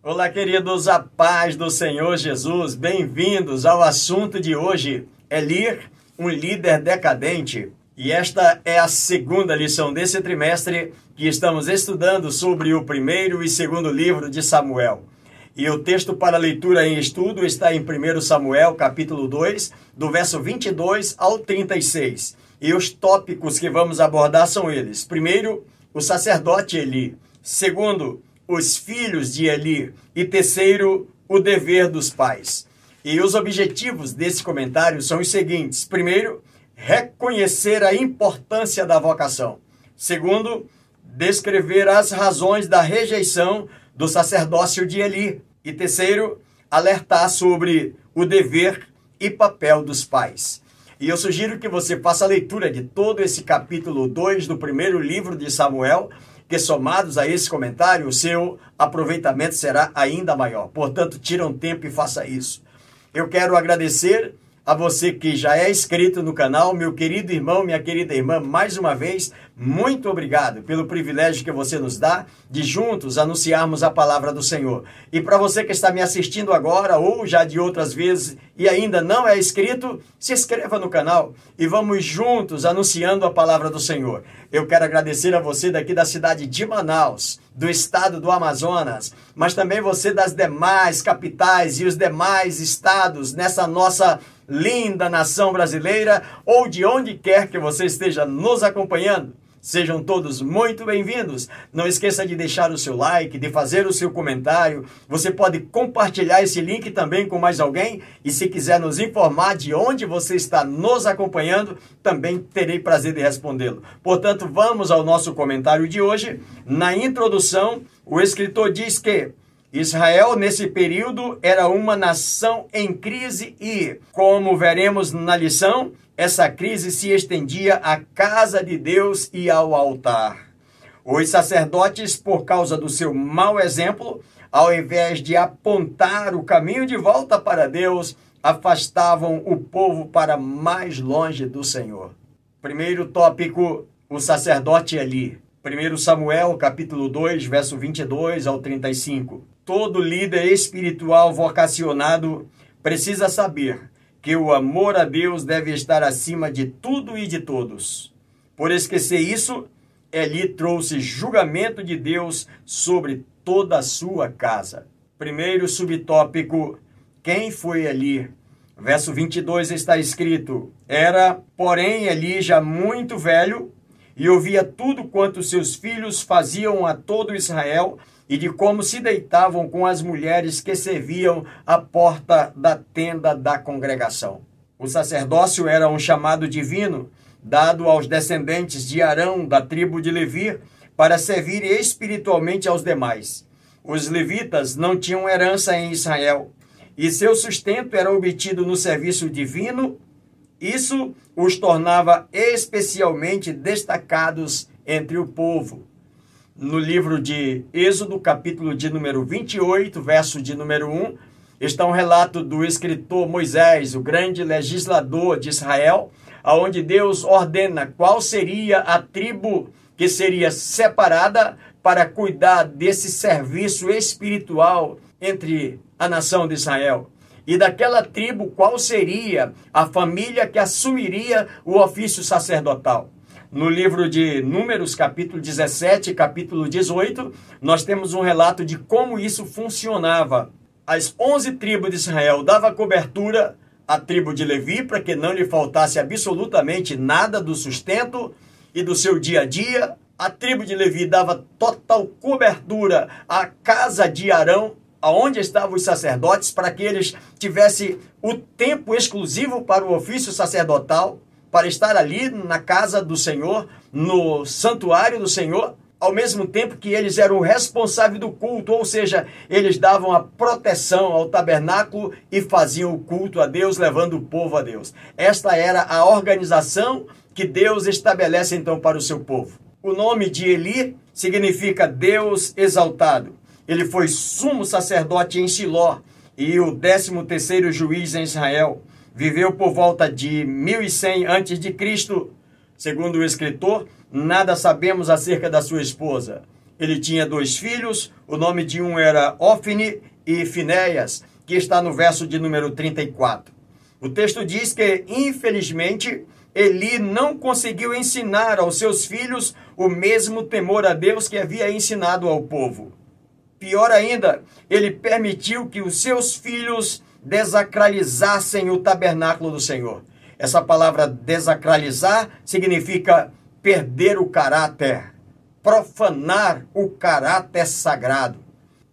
Olá, queridos, a paz do Senhor Jesus, bem-vindos ao assunto de hoje. Elir, um líder decadente. E esta é a segunda lição desse trimestre que estamos estudando sobre o primeiro e segundo livro de Samuel. E o texto para leitura em estudo está em 1 Samuel, capítulo 2, do verso 22 ao 36. E os tópicos que vamos abordar são eles: primeiro, o sacerdote Eli. Segundo, os filhos de Eli. E terceiro, o dever dos pais. E os objetivos desse comentário são os seguintes: primeiro, reconhecer a importância da vocação. Segundo, descrever as razões da rejeição do sacerdócio de Eli. E terceiro, alertar sobre o dever e papel dos pais. E eu sugiro que você faça a leitura de todo esse capítulo 2 do primeiro livro de Samuel que somados a esse comentário, o seu aproveitamento será ainda maior. Portanto, tira um tempo e faça isso. Eu quero agradecer a você que já é inscrito no canal, meu querido irmão, minha querida irmã, mais uma vez, muito obrigado pelo privilégio que você nos dá de juntos anunciarmos a palavra do Senhor. E para você que está me assistindo agora ou já de outras vezes e ainda não é inscrito, se inscreva no canal e vamos juntos anunciando a palavra do Senhor. Eu quero agradecer a você daqui da cidade de Manaus, do estado do Amazonas, mas também você das demais capitais e os demais estados nessa nossa linda nação brasileira ou de onde quer que você esteja nos acompanhando. Sejam todos muito bem-vindos. Não esqueça de deixar o seu like, de fazer o seu comentário. Você pode compartilhar esse link também com mais alguém. E se quiser nos informar de onde você está nos acompanhando, também terei prazer de respondê-lo. Portanto, vamos ao nosso comentário de hoje. Na introdução, o escritor diz que Israel, nesse período, era uma nação em crise e, como veremos na lição, essa crise se estendia à casa de Deus e ao altar. Os sacerdotes, por causa do seu mau exemplo, ao invés de apontar o caminho de volta para Deus, afastavam o povo para mais longe do Senhor. Primeiro tópico, o sacerdote Eli. 1 Samuel, capítulo 2, verso 22 ao 35. Todo líder espiritual vocacionado precisa saber que o amor a Deus deve estar acima de tudo e de todos. Por esquecer isso, Eli trouxe julgamento de Deus sobre toda a sua casa. Primeiro subtópico: quem foi Eli? Verso 22 está escrito: Era, porém, Eli já muito velho e ouvia tudo quanto seus filhos faziam a todo Israel e de como se deitavam com as mulheres que serviam à porta da tenda da congregação. O sacerdócio era um chamado divino dado aos descendentes de Arão, da tribo de Levi, para servir espiritualmente aos demais. Os levitas não tinham herança em Israel e seu sustento era obtido no serviço divino. Isso os tornava especialmente destacados entre o povo no livro de Êxodo, capítulo de número 28, verso de número 1, está um relato do escritor Moisés, o grande legislador de Israel, aonde Deus ordena qual seria a tribo que seria separada para cuidar desse serviço espiritual entre a nação de Israel. E daquela tribo, qual seria a família que assumiria o ofício sacerdotal? No livro de Números, capítulo 17 capítulo 18, nós temos um relato de como isso funcionava. As onze tribos de Israel dava cobertura à tribo de Levi para que não lhe faltasse absolutamente nada do sustento e do seu dia a dia. A tribo de Levi dava total cobertura à casa de Arão, aonde estavam os sacerdotes, para que eles tivessem o tempo exclusivo para o ofício sacerdotal para estar ali na casa do Senhor, no santuário do Senhor, ao mesmo tempo que eles eram responsáveis do culto, ou seja, eles davam a proteção ao tabernáculo e faziam o culto a Deus, levando o povo a Deus. Esta era a organização que Deus estabelece então para o seu povo. O nome de Eli significa Deus exaltado. Ele foi sumo sacerdote em Siló e o décimo terceiro juiz em Israel viveu por volta de 1100 a.C. Segundo o escritor, nada sabemos acerca da sua esposa. ele tinha dois filhos, o nome de um era Ofne e Finéias, que está no verso de número 34. O texto diz que, infelizmente, Eli não conseguiu ensinar aos seus filhos o mesmo temor a Deus que havia ensinado ao povo. Pior ainda, ele permitiu que os seus filhos desacralizassem o tabernáculo do Senhor. Essa palavra desacralizar significa perder o caráter, profanar o caráter sagrado.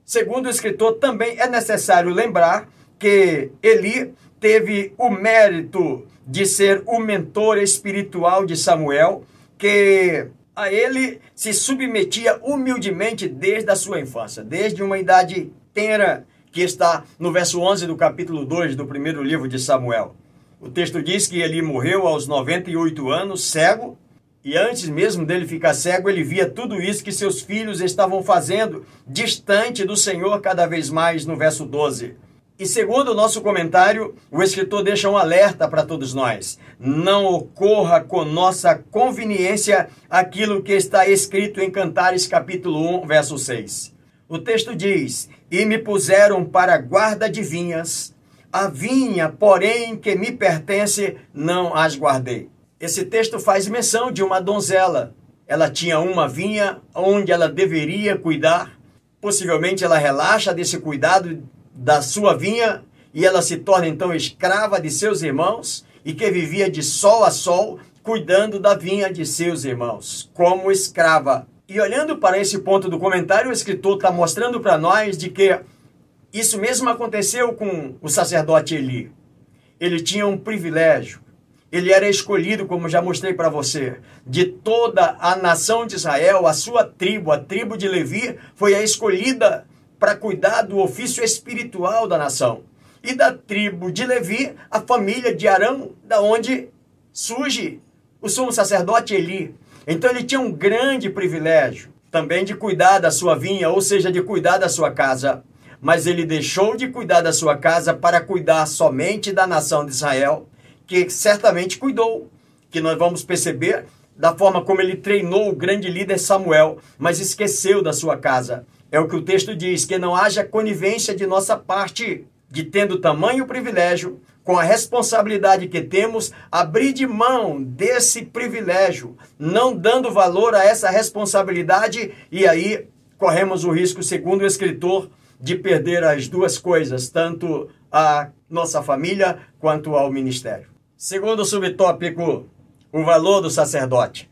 Segundo o escritor, também é necessário lembrar que Eli teve o mérito de ser o mentor espiritual de Samuel, que a ele se submetia humildemente desde a sua infância, desde uma idade tenra, que está no verso 11 do capítulo 2 do primeiro livro de Samuel. O texto diz que ele morreu aos 98 anos, cego, e antes mesmo dele ficar cego, ele via tudo isso que seus filhos estavam fazendo, distante do Senhor cada vez mais, no verso 12. E segundo o nosso comentário, o escritor deixa um alerta para todos nós. Não ocorra com nossa conveniência aquilo que está escrito em Cantares capítulo 1, verso 6. O texto diz: E me puseram para guarda de vinhas, a vinha, porém, que me pertence, não as guardei. Esse texto faz menção de uma donzela. Ela tinha uma vinha onde ela deveria cuidar. Possivelmente ela relaxa desse cuidado da sua vinha e ela se torna então escrava de seus irmãos e que vivia de sol a sol cuidando da vinha de seus irmãos, como escrava. E olhando para esse ponto do comentário, o escritor está mostrando para nós de que isso mesmo aconteceu com o sacerdote Eli. Ele tinha um privilégio. Ele era escolhido, como já mostrei para você, de toda a nação de Israel, a sua tribo, a tribo de Levi, foi a escolhida para cuidar do ofício espiritual da nação. E da tribo de Levi, a família de Arão, da onde surge o sumo sacerdote Eli. Então ele tinha um grande privilégio também de cuidar da sua vinha, ou seja, de cuidar da sua casa. Mas ele deixou de cuidar da sua casa para cuidar somente da nação de Israel, que certamente cuidou, que nós vamos perceber da forma como ele treinou o grande líder Samuel, mas esqueceu da sua casa. É o que o texto diz, que não haja conivência de nossa parte, de tendo tamanho privilégio, com a responsabilidade que temos, abrir de mão desse privilégio, não dando valor a essa responsabilidade, e aí corremos o risco, segundo o escritor, de perder as duas coisas, tanto a nossa família quanto ao ministério. Segundo subtópico, o valor do sacerdote.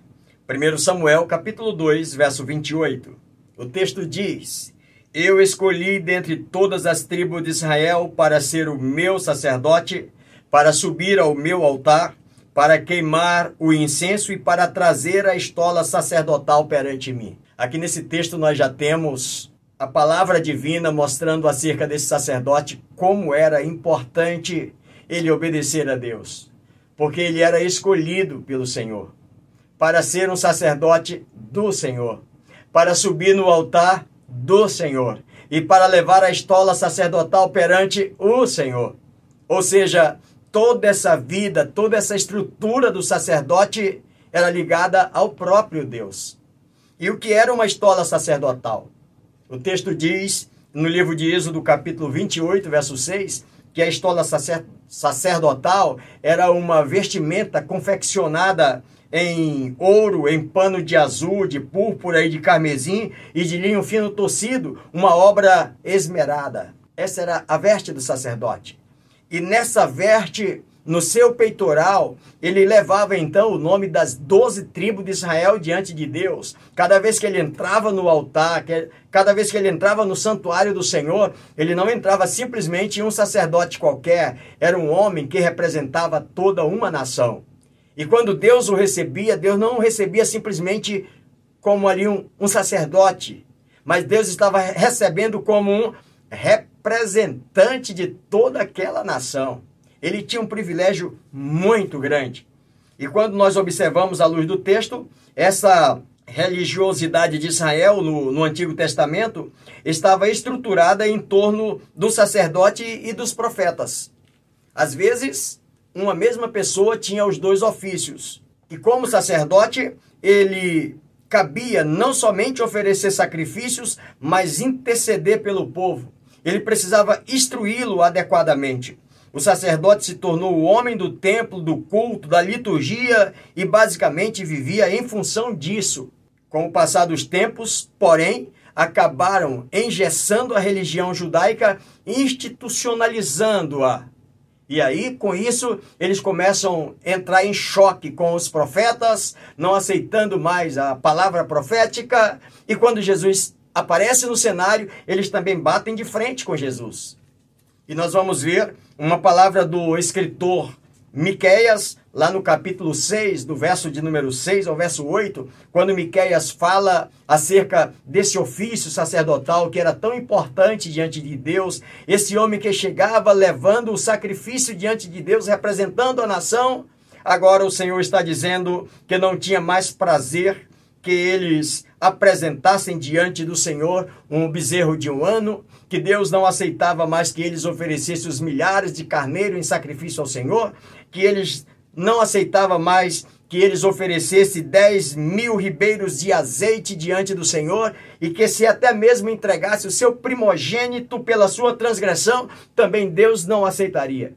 1 Samuel, capítulo 2, verso 28. O texto diz: Eu escolhi dentre todas as tribos de Israel para ser o meu sacerdote, para subir ao meu altar, para queimar o incenso e para trazer a estola sacerdotal perante mim. Aqui nesse texto nós já temos a palavra divina mostrando acerca desse sacerdote como era importante ele obedecer a Deus, porque ele era escolhido pelo Senhor para ser um sacerdote do Senhor para subir no altar do Senhor e para levar a estola sacerdotal perante o Senhor. Ou seja, toda essa vida, toda essa estrutura do sacerdote era ligada ao próprio Deus. E o que era uma estola sacerdotal? O texto diz, no livro de Êxodo, capítulo 28, verso 6, que a estola sacerdotal era uma vestimenta confeccionada em ouro, em pano de azul, de púrpura e de carmesim e de linho fino tocido, uma obra esmerada. Essa era a veste do sacerdote. E nessa veste, no seu peitoral, ele levava então o nome das doze tribos de Israel diante de Deus. Cada vez que ele entrava no altar, cada vez que ele entrava no santuário do Senhor, ele não entrava simplesmente um sacerdote qualquer, era um homem que representava toda uma nação. E quando Deus o recebia, Deus não o recebia simplesmente como ali um, um sacerdote, mas Deus estava recebendo como um representante de toda aquela nação. Ele tinha um privilégio muito grande. E quando nós observamos à luz do texto, essa religiosidade de Israel no, no, Antigo Testamento estava estruturada em torno do sacerdote e dos profetas. Às vezes, uma mesma pessoa tinha os dois ofícios. E como sacerdote, ele cabia não somente oferecer sacrifícios, mas interceder pelo povo. Ele precisava instruí-lo adequadamente. O sacerdote se tornou o homem do templo, do culto, da liturgia e basicamente vivia em função disso. Com o passar dos tempos, porém, acabaram engessando a religião judaica, institucionalizando-a. E aí, com isso, eles começam a entrar em choque com os profetas, não aceitando mais a palavra profética. E quando Jesus aparece no cenário, eles também batem de frente com Jesus. E nós vamos ver uma palavra do escritor Miqueias, lá no capítulo 6, do verso de número 6 ao verso 8, quando Miqueias fala acerca desse ofício sacerdotal que era tão importante diante de Deus, esse homem que chegava levando o sacrifício diante de Deus, representando a nação, agora o Senhor está dizendo que não tinha mais prazer que eles apresentassem diante do Senhor um bezerro de um ano, que Deus não aceitava mais que eles oferecessem os milhares de carneiro em sacrifício ao Senhor, que eles não aceitava mais que eles oferecessem 10 mil ribeiros de azeite diante do Senhor e que se até mesmo entregasse o seu primogênito pela sua transgressão, também Deus não aceitaria.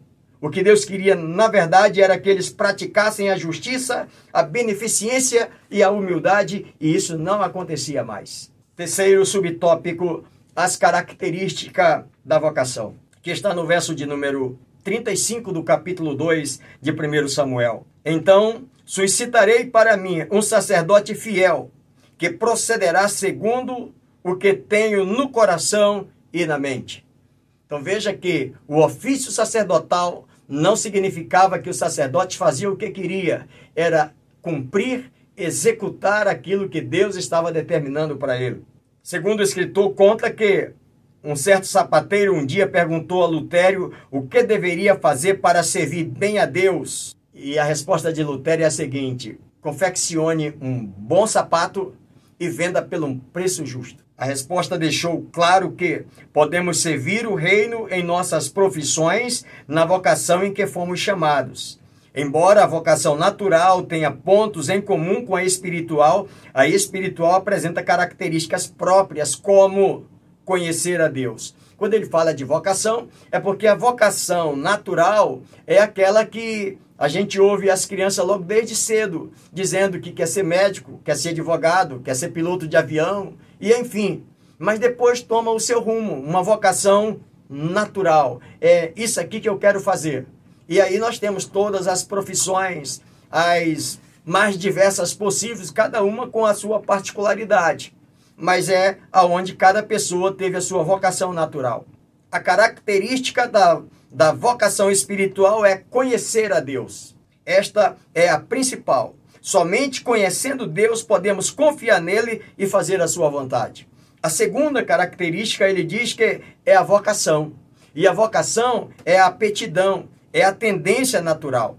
O que Deus queria, na verdade, era que eles praticassem a justiça, a beneficência e a humildade, e isso não acontecia mais. Terceiro subtópico, as características da vocação, que está no verso de número 35 do capítulo 2 de 1 Samuel. Então, suscitarei para mim um sacerdote fiel, que procederá segundo o que tenho no coração e na mente. Então veja que o ofício sacerdotal não significava que o sacerdote fazia o que queria, era cumprir, executar aquilo que Deus estava determinando para ele. Segundo o escritor, conta que um certo sapateiro um dia perguntou a Lutério o que deveria fazer para servir bem a Deus. E a resposta de Lutério é a seguinte: confeccione um bom sapato e venda pelo preço justo. A resposta deixou claro que podemos servir o reino em nossas profissões, na vocação em que fomos chamados. Embora a vocação natural tenha pontos em comum com a espiritual, a espiritual apresenta características próprias, como conhecer a Deus. Quando ele fala de vocação, é porque a vocação natural é aquela que a gente ouve as crianças logo desde cedo dizendo que quer ser médico, quer ser advogado, quer ser piloto de avião, e enfim. Mas depois toma o seu rumo, uma vocação natural. É isso aqui que eu quero fazer. E aí nós temos todas as profissões, as mais diversas possíveis, cada uma com a sua particularidade. Mas é aonde cada pessoa teve a sua vocação natural. A característica da, da vocação espiritual é conhecer a Deus. Esta é a principal. Somente conhecendo Deus podemos confiar nele e fazer a sua vontade. A segunda característica, ele diz que é a vocação. E a vocação é a aptidão, é a tendência natural.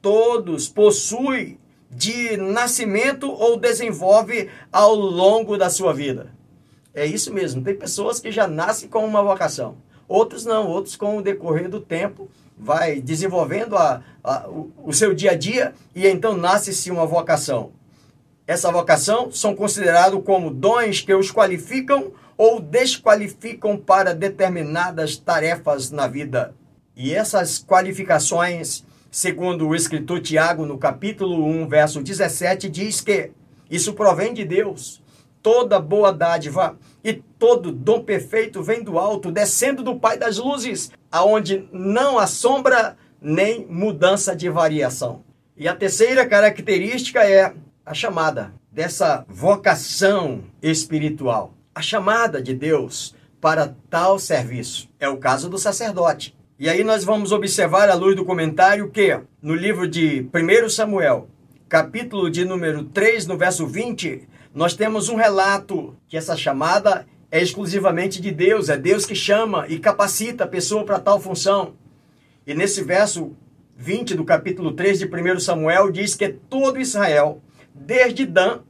Todos possuem de nascimento ou desenvolve ao longo da sua vida. É isso mesmo. Tem pessoas que já nascem com uma vocação. Outros não, outros com o decorrer do tempo vai desenvolvendo a, a, o, o seu dia a dia e então nasce-se uma vocação. Essa vocação são considerados como dons que os qualificam ou desqualificam para determinadas tarefas na vida. E essas qualificações, segundo o escritor Tiago, no capítulo 1, verso 17, diz que isso provém de Deus. Toda boa dádiva e todo dom perfeito vem do alto, descendo do Pai das luzes, aonde não há sombra nem mudança de variação. E a terceira característica é a chamada dessa vocação espiritual. A chamada de Deus para tal serviço. É o caso do sacerdote. E aí nós vamos observar à luz do comentário que no livro de 1 Samuel, capítulo de número 3, no verso 20, nós temos um relato que essa chamada é exclusivamente de Deus, é Deus que chama e capacita a pessoa para tal função. E nesse verso 20 do capítulo 3 de 1 Samuel diz que todo Israel, desde Dan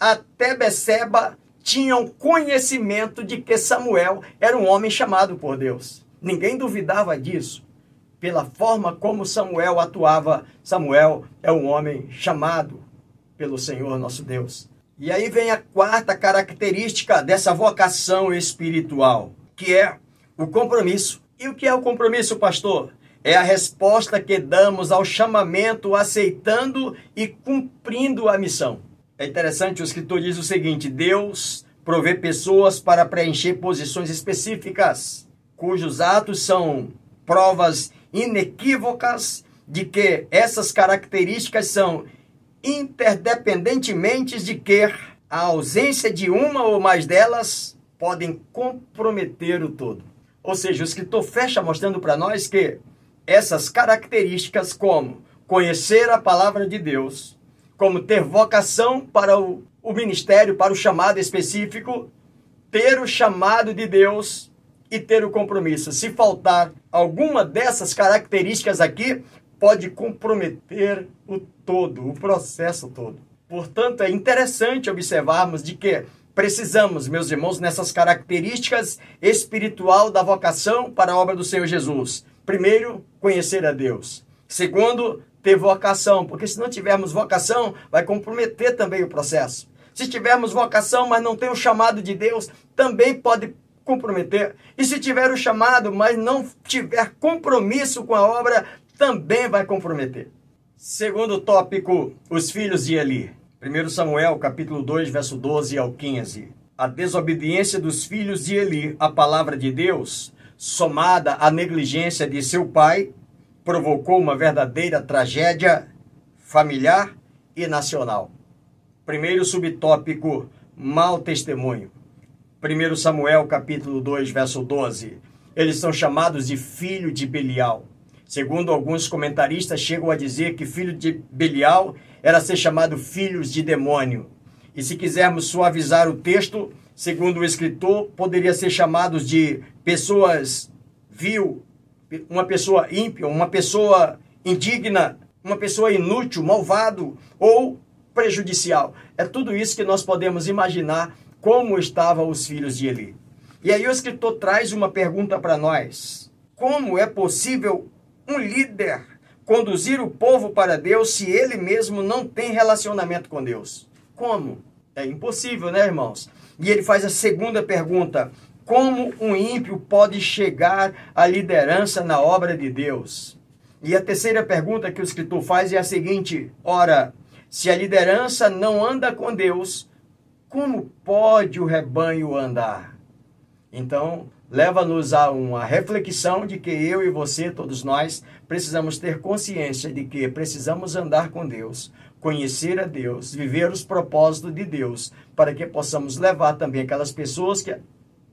até Beceba, tinham conhecimento de que Samuel era um homem chamado por Deus. Ninguém duvidava disso. Pela forma como Samuel atuava, Samuel é um homem chamado pelo Senhor nosso Deus. E aí vem a quarta característica dessa vocação espiritual, que é o compromisso. E o que é o compromisso, pastor? É a resposta que damos ao chamamento, aceitando e cumprindo a missão. É interessante, o escritor diz o seguinte: Deus provê pessoas para preencher posições específicas, cujos atos são provas inequívocas de que essas características são interdependentemente de que a ausência de uma ou mais delas podem comprometer o todo. Ou seja, o escritor fecha mostrando para nós que essas características, como conhecer a palavra de Deus, como ter vocação para o, o ministério, para o chamado específico, ter o chamado de Deus e ter o compromisso. Se faltar alguma dessas características aqui, pode comprometer o todo, o processo todo. Portanto, é interessante observarmos de que precisamos, meus irmãos, nessas características espiritual da vocação para a obra do Senhor Jesus. Primeiro, conhecer a Deus. Segundo, ter vocação, porque se não tivermos vocação, vai comprometer também o processo. Se tivermos vocação, mas não tem o chamado de Deus, também pode comprometer. E se tiver o chamado, mas não tiver compromisso com a obra, também vai comprometer. Segundo tópico, os filhos de Eli. 1 Samuel, capítulo 2, verso 12 ao 15. A desobediência dos filhos de Eli à palavra de Deus, somada à negligência de seu pai, provocou uma verdadeira tragédia familiar e nacional. Primeiro subtópico, mau testemunho. 1 Samuel capítulo 2, verso 12. Eles são chamados de filho de Belial. Segundo alguns comentaristas, chegam a dizer que filho de Belial era ser chamado filhos de demônio. E se quisermos suavizar o texto, segundo o escritor, poderia ser chamados de pessoas vil, uma pessoa ímpia, uma pessoa indigna, uma pessoa inútil, malvado ou prejudicial. É tudo isso que nós podemos imaginar como estavam os filhos de Eli. E aí o escritor traz uma pergunta para nós: como é possível um líder conduzir o povo para Deus se ele mesmo não tem relacionamento com Deus? Como? É impossível, né, irmãos? E ele faz a segunda pergunta: como um ímpio pode chegar à liderança na obra de Deus? E a terceira pergunta que o escritor faz é a seguinte: ora, se a liderança não anda com Deus, como pode o rebanho andar? Então, leva-nos a uma reflexão de que eu e você, todos nós, precisamos ter consciência de que precisamos andar com Deus, conhecer a Deus, viver os propósitos de Deus, para que possamos levar também aquelas pessoas que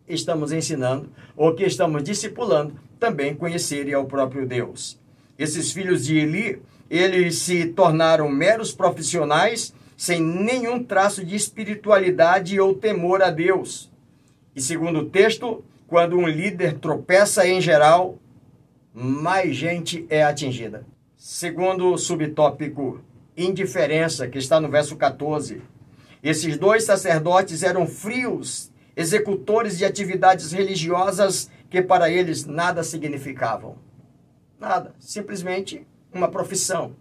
estamos ensinando ou que estamos discipulando também conhecerem ao próprio Deus. Esses filhos de Eli, eles se tornaram meros profissionais sem nenhum traço de espiritualidade ou temor a Deus. E segundo o texto, quando um líder tropeça em geral, mais gente é atingida. Segundo o subtópico, indiferença, que está no verso 14. Esses dois sacerdotes eram frios, executores de atividades religiosas que para eles nada significavam. Nada, simplesmente uma profissão,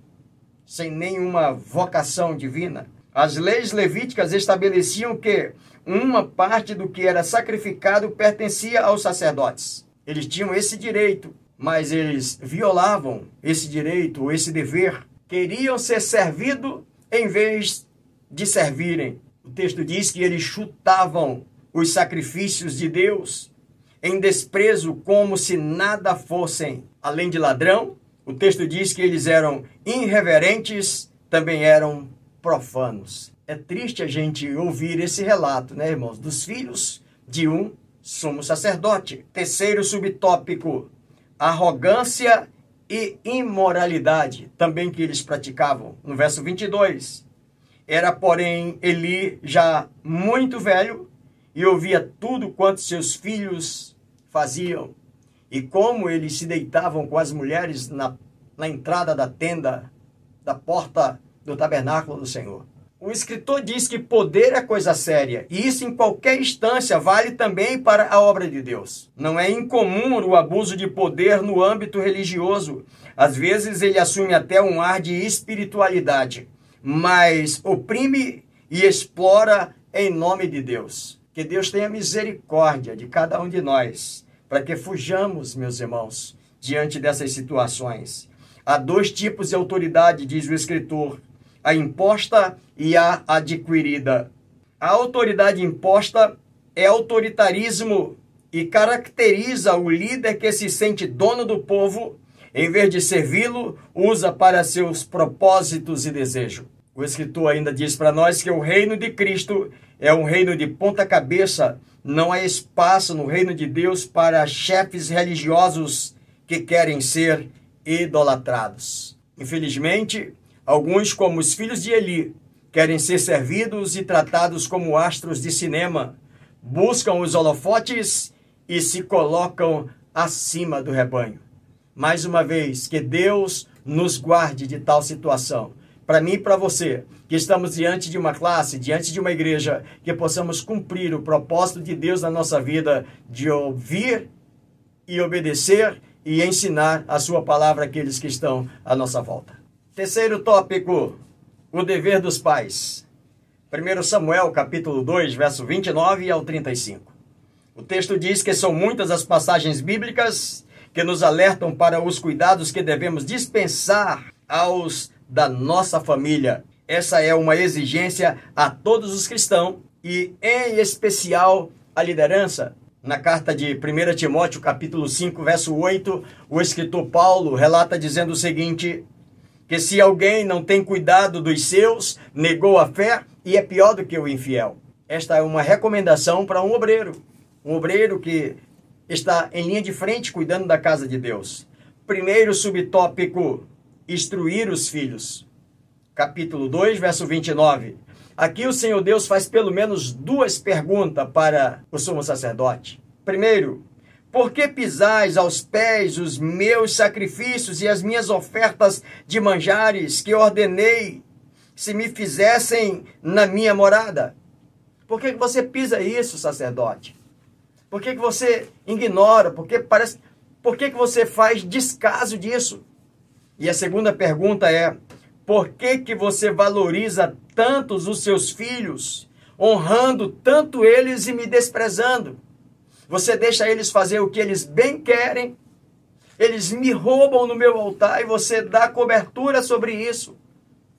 sem nenhuma vocação divina. As leis levíticas estabeleciam que uma parte do que era sacrificado pertencia aos sacerdotes. Eles tinham esse direito, mas eles violavam esse direito ou esse dever. Queriam ser servidos em vez de servirem. O texto diz que eles chutavam os sacrifícios de Deus em desprezo como se nada fossem. Além de ladrão, o texto diz que eles eram irreverentes, também eram profanos. É triste a gente ouvir esse relato, né, irmãos? Dos filhos de um sumo sacerdote. Terceiro subtópico: arrogância e imoralidade, também que eles praticavam. No verso 22. Era, porém, Eli já muito velho e ouvia tudo quanto seus filhos faziam e como eles se deitavam com as mulheres na, na entrada da tenda, da porta do tabernáculo do Senhor. O escritor diz que poder é coisa séria, e isso em qualquer instância vale também para a obra de Deus. Não é incomum o abuso de poder no âmbito religioso. Às vezes ele assume até um ar de espiritualidade, mas oprime e explora em nome de Deus. Que Deus tenha misericórdia de cada um de nós, para que fujamos, meus irmãos, diante dessas situações. Há dois tipos de autoridade, diz o escritor: a imposta e a adquirida. A autoridade imposta é autoritarismo e caracteriza o líder que se sente dono do povo, em vez de servi-lo, usa para seus propósitos e desejo. O escritor ainda diz para nós que o reino de Cristo é um reino de ponta-cabeça, não há espaço no reino de Deus para chefes religiosos que querem ser idolatrados. Infelizmente, alguns, como os filhos de Eli, querem ser servidos e tratados como astros de cinema, buscam os holofotes e se colocam acima do rebanho. Mais uma vez, que Deus nos guarde de tal situação. Para mim e para você, que estamos diante de uma classe, diante de uma igreja, que possamos cumprir o propósito de Deus na nossa vida, de ouvir e obedecer e ensinar a sua palavra àqueles que estão à nossa volta. Terceiro tópico, o dever dos pais. 1 Samuel, capítulo 2, verso 29 ao 35. O texto diz que são muitas as passagens bíblicas que nos alertam para os cuidados que devemos dispensar aos da nossa família. Essa é uma exigência a todos os cristãos e, em especial, a liderança. Na carta de 1 Timóteo, capítulo 5, verso 8, o escritor Paulo relata dizendo o seguinte: que se alguém não tem cuidado dos seus, negou a fé e é pior do que o infiel. Esta é uma recomendação para um obreiro, um obreiro que está em linha de frente cuidando da casa de Deus. Primeiro subtópico: instruir os filhos. Capítulo 2, verso 29. Aqui o Senhor Deus faz pelo menos duas perguntas para o sumo sacerdote. Primeiro, por que pisais aos pés os meus sacrifícios e as minhas ofertas de manjares que ordenei se me fizessem na minha morada? Por que você pisa isso, sacerdote? Por que você ignora? Por que, parece, por que você faz descaso disso? E a segunda pergunta é: por que, que você valoriza tantos os seus filhos, honrando tanto eles e me desprezando? Você deixa eles fazer o que eles bem querem. Eles me roubam no meu altar e você dá cobertura sobre isso.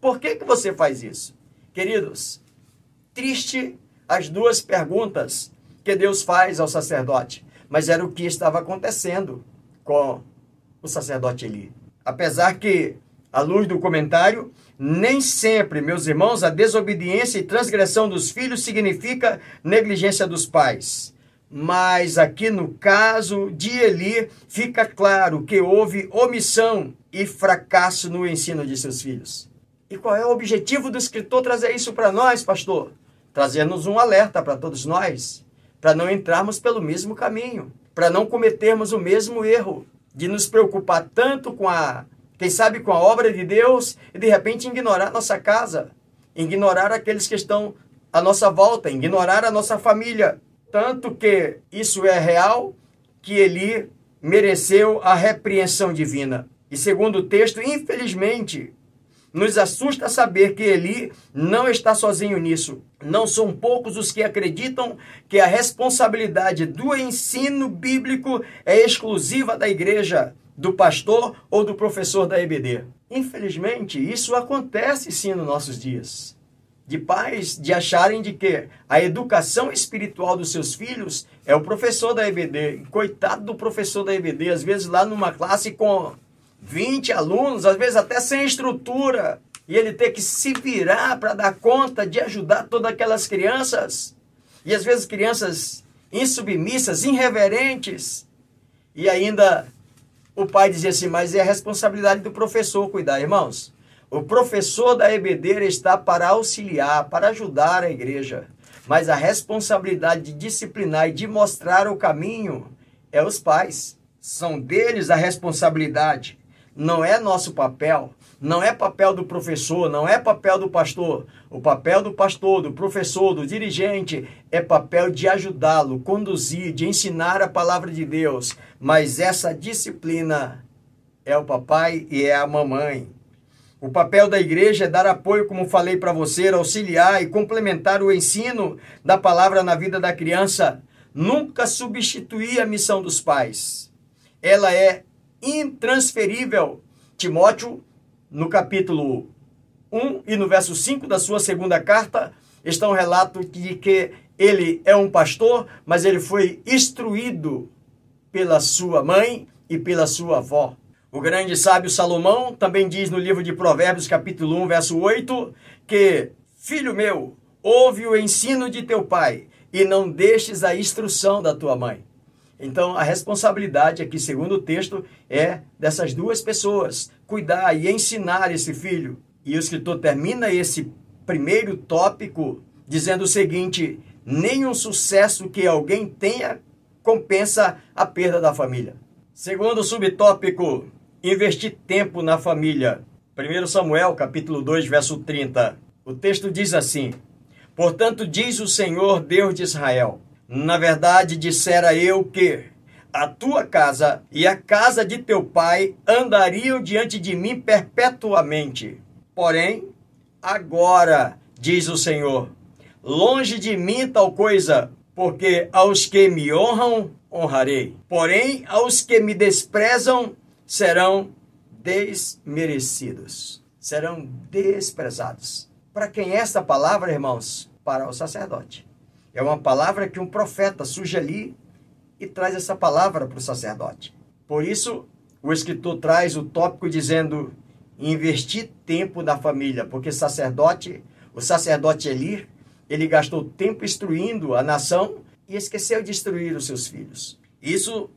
Por que, que você faz isso? Queridos, triste as duas perguntas que Deus faz ao sacerdote, mas era o que estava acontecendo com o sacerdote Eli. Apesar que, à luz do comentário, nem sempre, meus irmãos, a desobediência e transgressão dos filhos significa negligência dos pais. Mas aqui no caso de Eli, fica claro que houve omissão e fracasso no ensino de seus filhos. E qual é o objetivo do escritor trazer isso para nós, pastor? Trazer-nos um alerta para todos nós, para não entrarmos pelo mesmo caminho, para não cometermos o mesmo erro de nos preocupar tanto com a, quem sabe, com a obra de Deus e de repente ignorar nossa casa, ignorar aqueles que estão à nossa volta, ignorar a nossa família tanto que isso é real, que Eli mereceu a repreensão divina. E segundo o texto, infelizmente, nos assusta saber que Eli não está sozinho nisso. Não são poucos os que acreditam que a responsabilidade do ensino bíblico é exclusiva da igreja, do pastor ou do professor da EBD. Infelizmente, isso acontece sim nos nossos dias de pais de acharem de que a educação espiritual dos seus filhos é o professor da EBD. Coitado do professor da EBD, às vezes lá numa classe com 20 alunos, às vezes até sem estrutura, e ele ter que se virar para dar conta de ajudar todas aquelas crianças. E às vezes crianças insubmissas, irreverentes. E ainda o pai dizia assim: Mas é a responsabilidade do professor cuidar, irmãos. O professor da EBD está para auxiliar, para ajudar a igreja. Mas a responsabilidade de disciplinar e de mostrar o caminho é os pais. São deles a responsabilidade. Não é nosso papel. Não é papel do professor, não é papel do pastor. O papel do pastor, do professor, do dirigente é papel de ajudá-lo, conduzir, de ensinar a palavra de Deus. Mas essa disciplina é o papai e é a mamãe. O papel da igreja é dar apoio, como falei para você, auxiliar e complementar o ensino da palavra na vida da criança. Nunca substituir a missão dos pais. Ela é intransferível. Timóteo, no capítulo 1 e no verso 5 da sua segunda carta, está um relato de que ele é um pastor, mas ele foi instruído pela sua mãe e pela sua avó. O grande sábio Salomão também diz no livro de Provérbios, capítulo 1, verso 8, que, filho meu, ouve o ensino de teu pai e não deixes a instrução da tua mãe. Então, a responsabilidade aqui, segundo o texto, é dessas duas pessoas, cuidar e ensinar esse filho. E o escritor termina esse primeiro tópico dizendo o seguinte: nenhum sucesso que alguém tenha compensa a perda da família. Segundo subtópico, investir tempo na família. 1 Samuel, capítulo 2, verso 30. O texto diz assim: Portanto, diz o Senhor Deus de Israel: Na verdade, dissera eu que a tua casa e a casa de teu pai andariam diante de mim perpetuamente. Porém, agora, diz o Senhor, longe de mim tal coisa, porque aos que me honram, honrarei. Porém, aos que me desprezam, serão desmerecidos, serão desprezados. Para quem é esta palavra, irmãos? Para o sacerdote. É uma palavra que um profeta surge ali e traz essa palavra para o sacerdote. Por isso, o escritor traz o tópico dizendo investir tempo na família, porque sacerdote, o sacerdote Eli, ele gastou tempo instruindo a nação e esqueceu de instruir os seus filhos. Isso,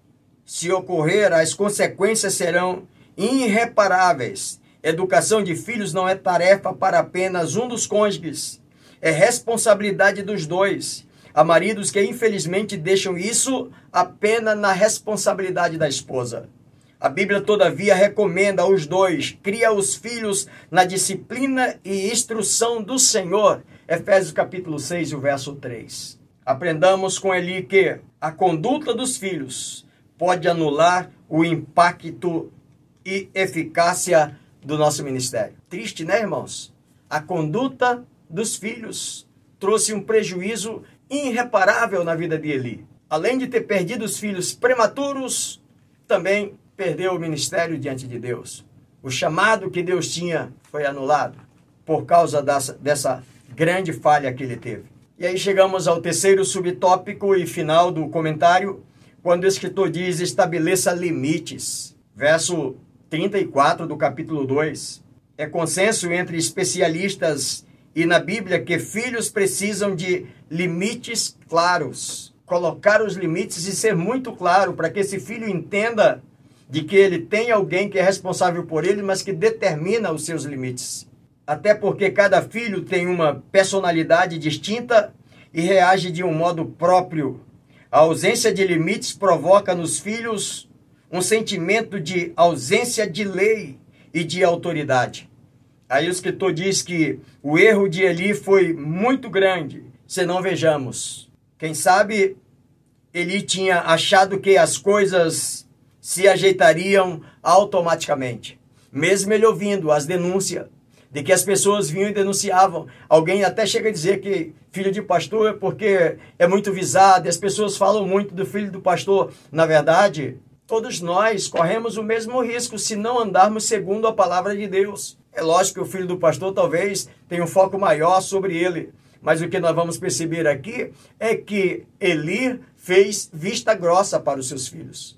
se ocorrer, as consequências serão irreparáveis. Educação de filhos não é tarefa para apenas um dos cônjuges, é responsabilidade dos dois. Há maridos que infelizmente deixam isso apenas na responsabilidade da esposa. A Bíblia, todavia, recomenda aos dois: cria os filhos na disciplina e instrução do Senhor. Efésios capítulo 6, o verso 3. Aprendamos com ele que a conduta dos filhos pode anular o impacto e eficácia do nosso ministério. Triste, né, irmãos? A conduta dos filhos trouxe um prejuízo irreparável na vida de Eli. Além de ter perdido os filhos prematuros, também perdeu o ministério diante de Deus. O chamado que Deus tinha foi anulado por causa dessa, dessa grande falha que ele teve. E aí chegamos ao terceiro subtópico e final do comentário, quando o escritor diz: estabeleça limites. Verso 34 do capítulo 2. É consenso entre especialistas e na Bíblia que filhos precisam de limites claros. Colocar os limites e ser muito claro para que esse filho entenda de que ele tem alguém que é responsável por ele, mas que determina os seus limites. Até porque cada filho tem uma personalidade distinta e reage de um modo próprio. A ausência de limites provoca nos filhos um sentimento de ausência de lei e de autoridade. Aí o escritor diz que o erro de Eli foi muito grande, se não vejamos. Quem sabe Eli tinha achado que as coisas se ajeitariam automaticamente. Mesmo ele ouvindo as denúncias de que as pessoas vinham e denunciavam. Alguém até chega a dizer que filho de pastor é porque é muito visado, e as pessoas falam muito do filho do pastor. Na verdade, todos nós corremos o mesmo risco se não andarmos segundo a palavra de Deus. É lógico que o filho do pastor talvez tenha um foco maior sobre ele. Mas o que nós vamos perceber aqui é que Eli fez vista grossa para os seus filhos.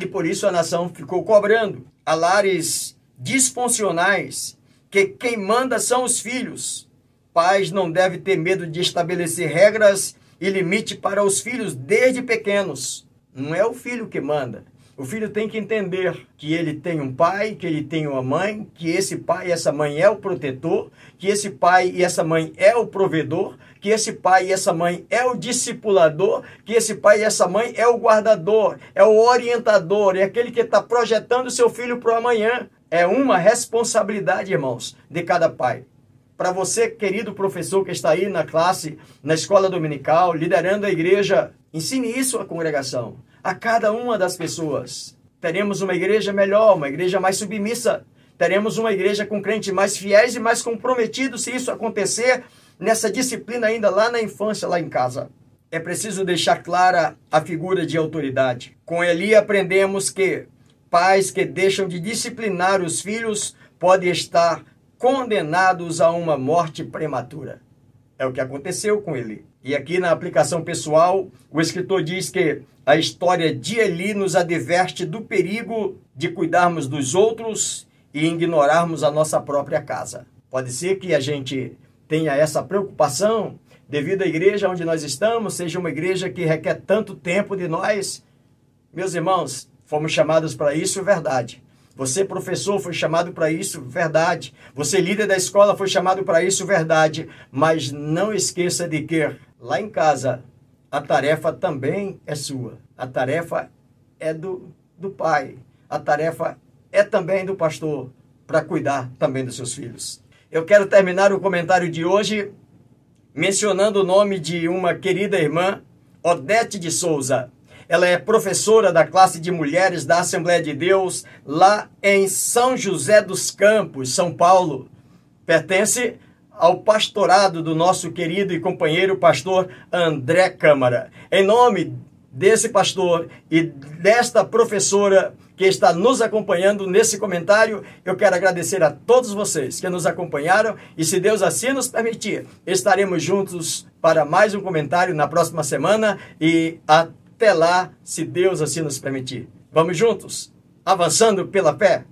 E por isso a nação ficou cobrando. Há lares disfuncionais que quem manda são os filhos. Pais não devem ter medo de estabelecer regras e limite para os filhos desde pequenos. Não é o filho que manda, o filho tem que entender que ele tem um pai, que ele tem uma mãe, que esse pai e essa mãe é o protetor, que esse pai e essa mãe é o provedor, que esse pai e essa mãe é o discipulador, que esse pai e essa mãe é o guardador, é o orientador, é aquele que está projetando seu filho para o amanhã. É uma responsabilidade, irmãos, de cada pai. Para você, querido professor que está aí na classe, na escola dominical, liderando a igreja, ensine isso à congregação a cada uma das pessoas. Teremos uma igreja melhor, uma igreja mais submissa. teremos uma igreja com crentes mais fiéis e mais comprometidos se isso acontecer nessa disciplina ainda lá na infância, lá em casa. É preciso deixar clara a figura de autoridade. Com Eli aprendemos que pais que deixam de disciplinar os filhos podem estar condenados a uma morte prematura. É o que aconteceu com Eli. E aqui na aplicação pessoal, o escritor diz que a história de Eli nos adverte do perigo de cuidarmos dos outros e ignorarmos a nossa própria casa. Pode ser que a gente tenha essa preocupação devido à igreja onde nós estamos, seja uma igreja que requer tanto tempo de nós. Meus irmãos, fomos chamados para isso, verdade. Você, professor, foi chamado para isso, verdade. Você, líder da escola, foi chamado para isso, verdade. Mas não esqueça de que lá em casa a tarefa também é sua. A tarefa é do, do pai. A tarefa é também do pastor para cuidar também dos seus filhos. Eu quero terminar o comentário de hoje mencionando o nome de uma querida irmã, Odete de Souza. Ela é professora da classe de mulheres da Assembleia de Deus lá em São José dos Campos, São Paulo. Pertence ao pastorado do nosso querido e companheiro pastor André Câmara. Em nome desse pastor e desta professora que está nos acompanhando nesse comentário. Eu quero agradecer a todos vocês que nos acompanharam e, se Deus assim nos permitir, estaremos juntos para mais um comentário na próxima semana e até lá, se Deus assim nos permitir. Vamos juntos, avançando pela fé.